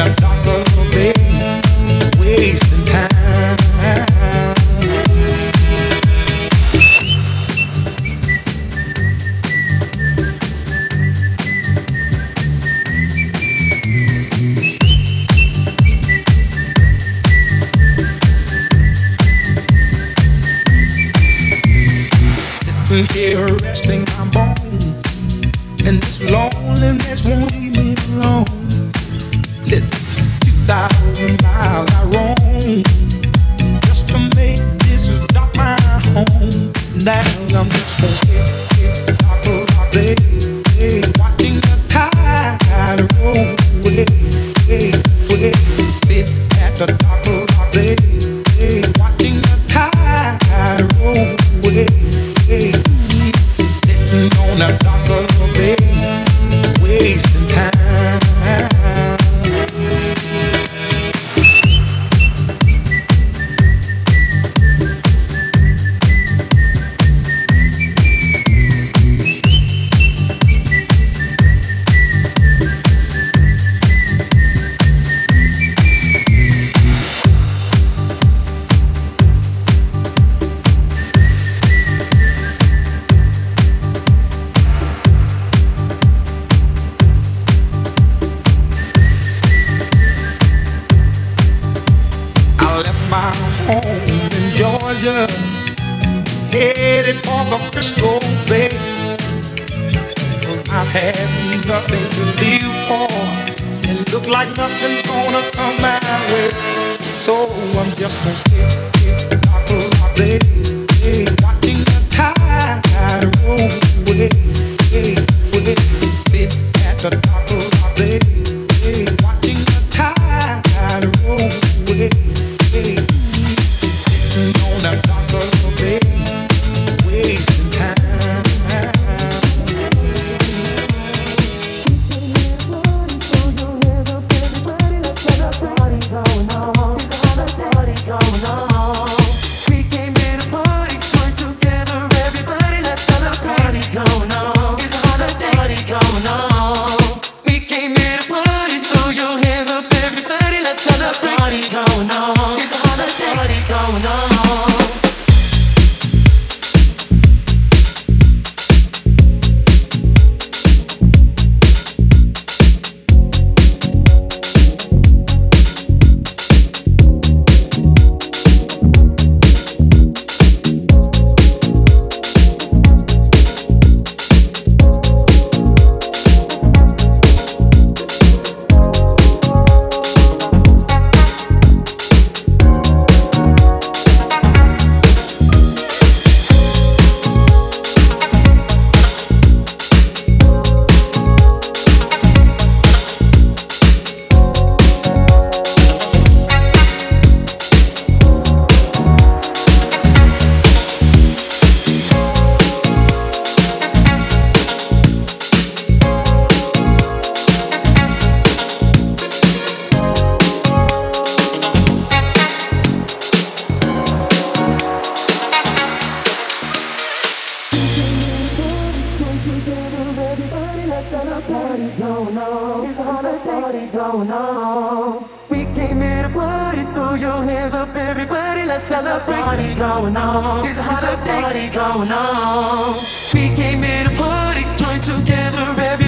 Doctor party going on. We came in a party, joined together every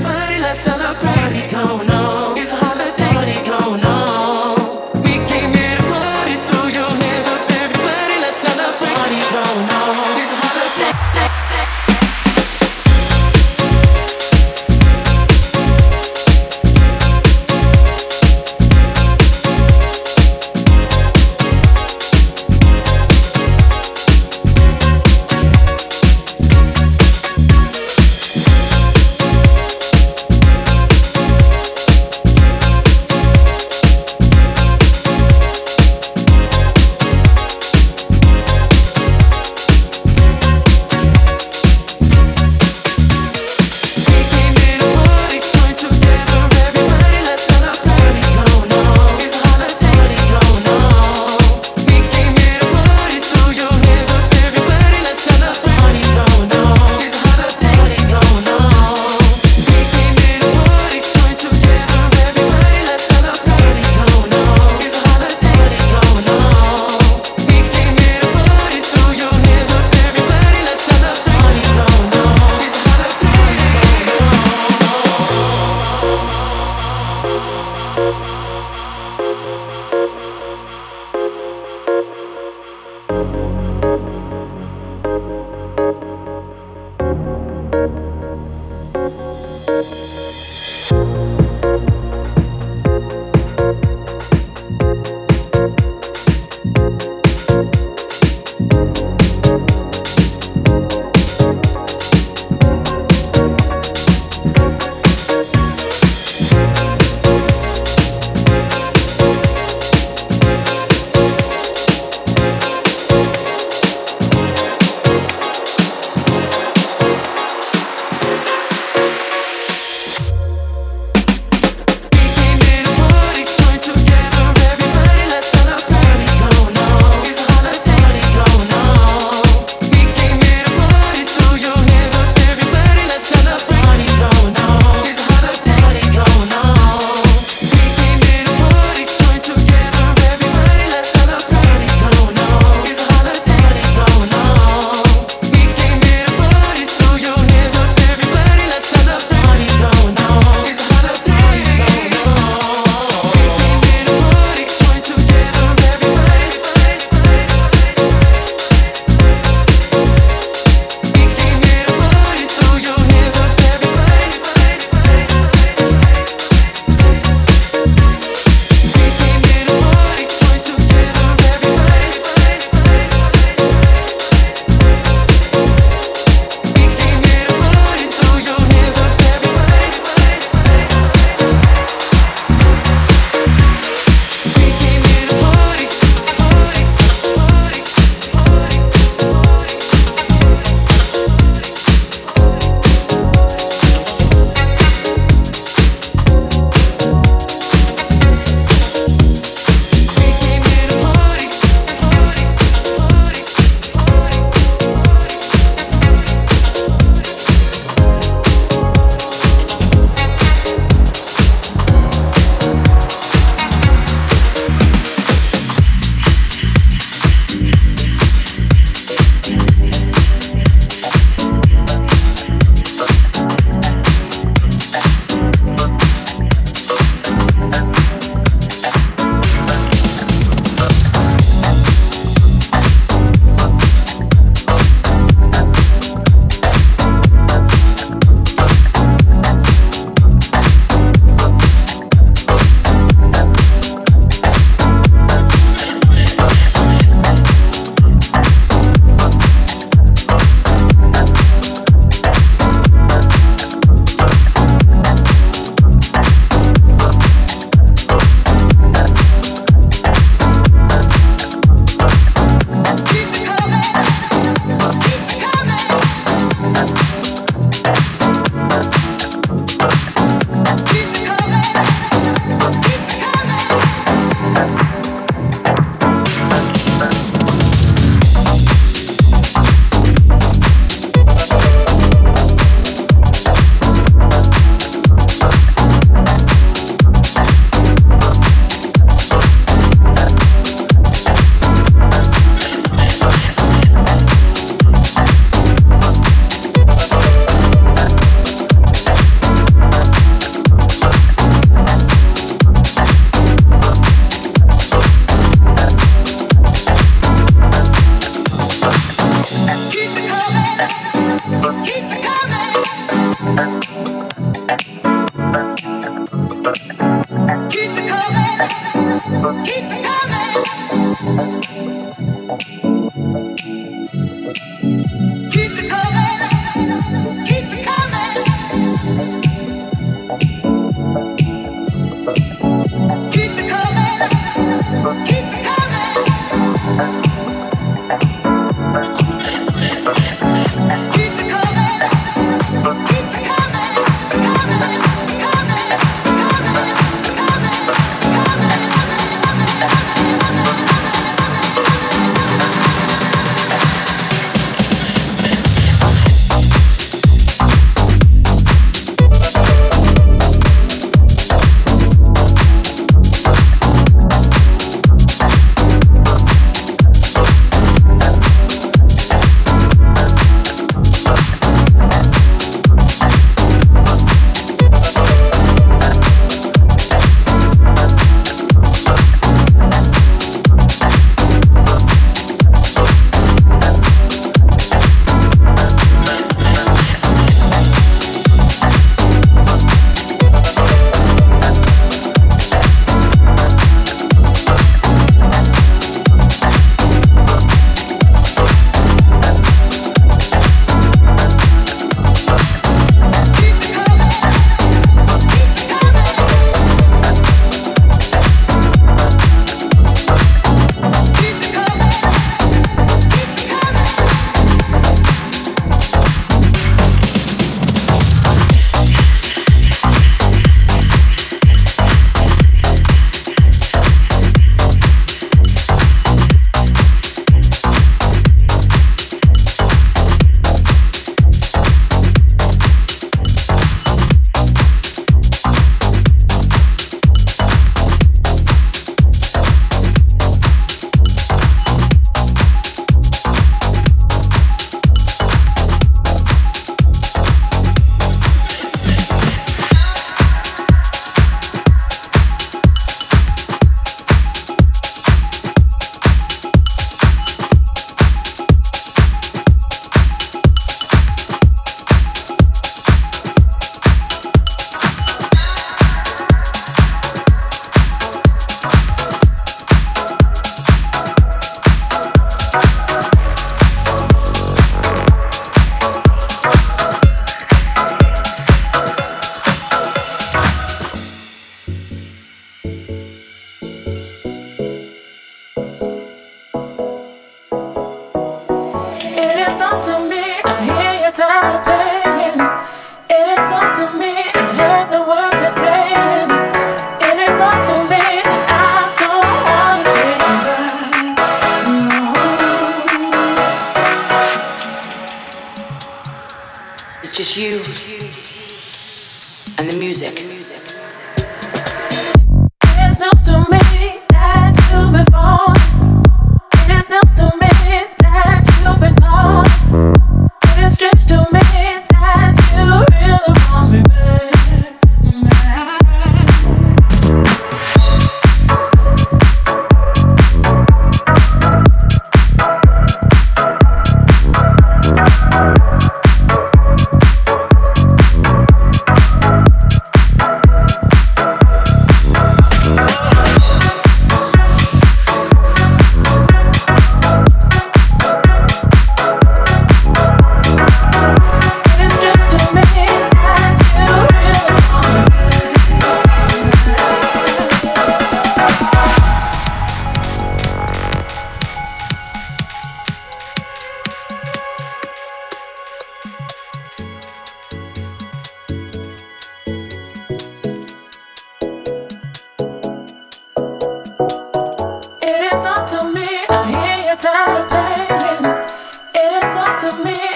to me